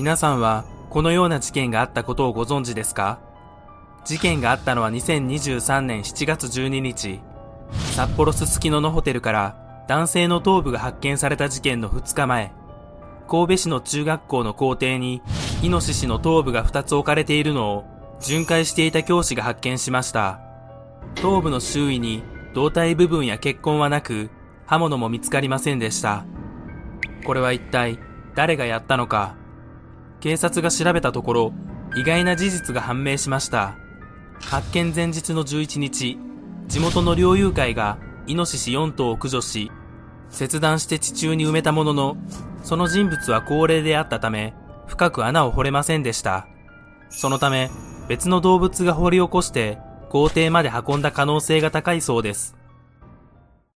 皆さんはこのような事件があったことをご存知ですか？事件があったのは2023年7月12日、札幌すすきののホテルから男性の頭部が発見された事件の2日前、神戸市の中学校の校庭にイノシシの頭部が2つ置かれているのを巡回していた教師が発見しました。頭部の周囲に胴体部分や血痕はなく、刃物も見つかりませんでした。これは一体誰がやったのか？警察が調べたところ、意外な事実が判明しました。発見前日の11日、地元の猟友会がイノシシ4頭を駆除し、切断して地中に埋めたものの、その人物は高齢であったため、深く穴を掘れませんでした。そのため、別の動物が掘り起こして、校庭まで運んだ可能性が高いそうです。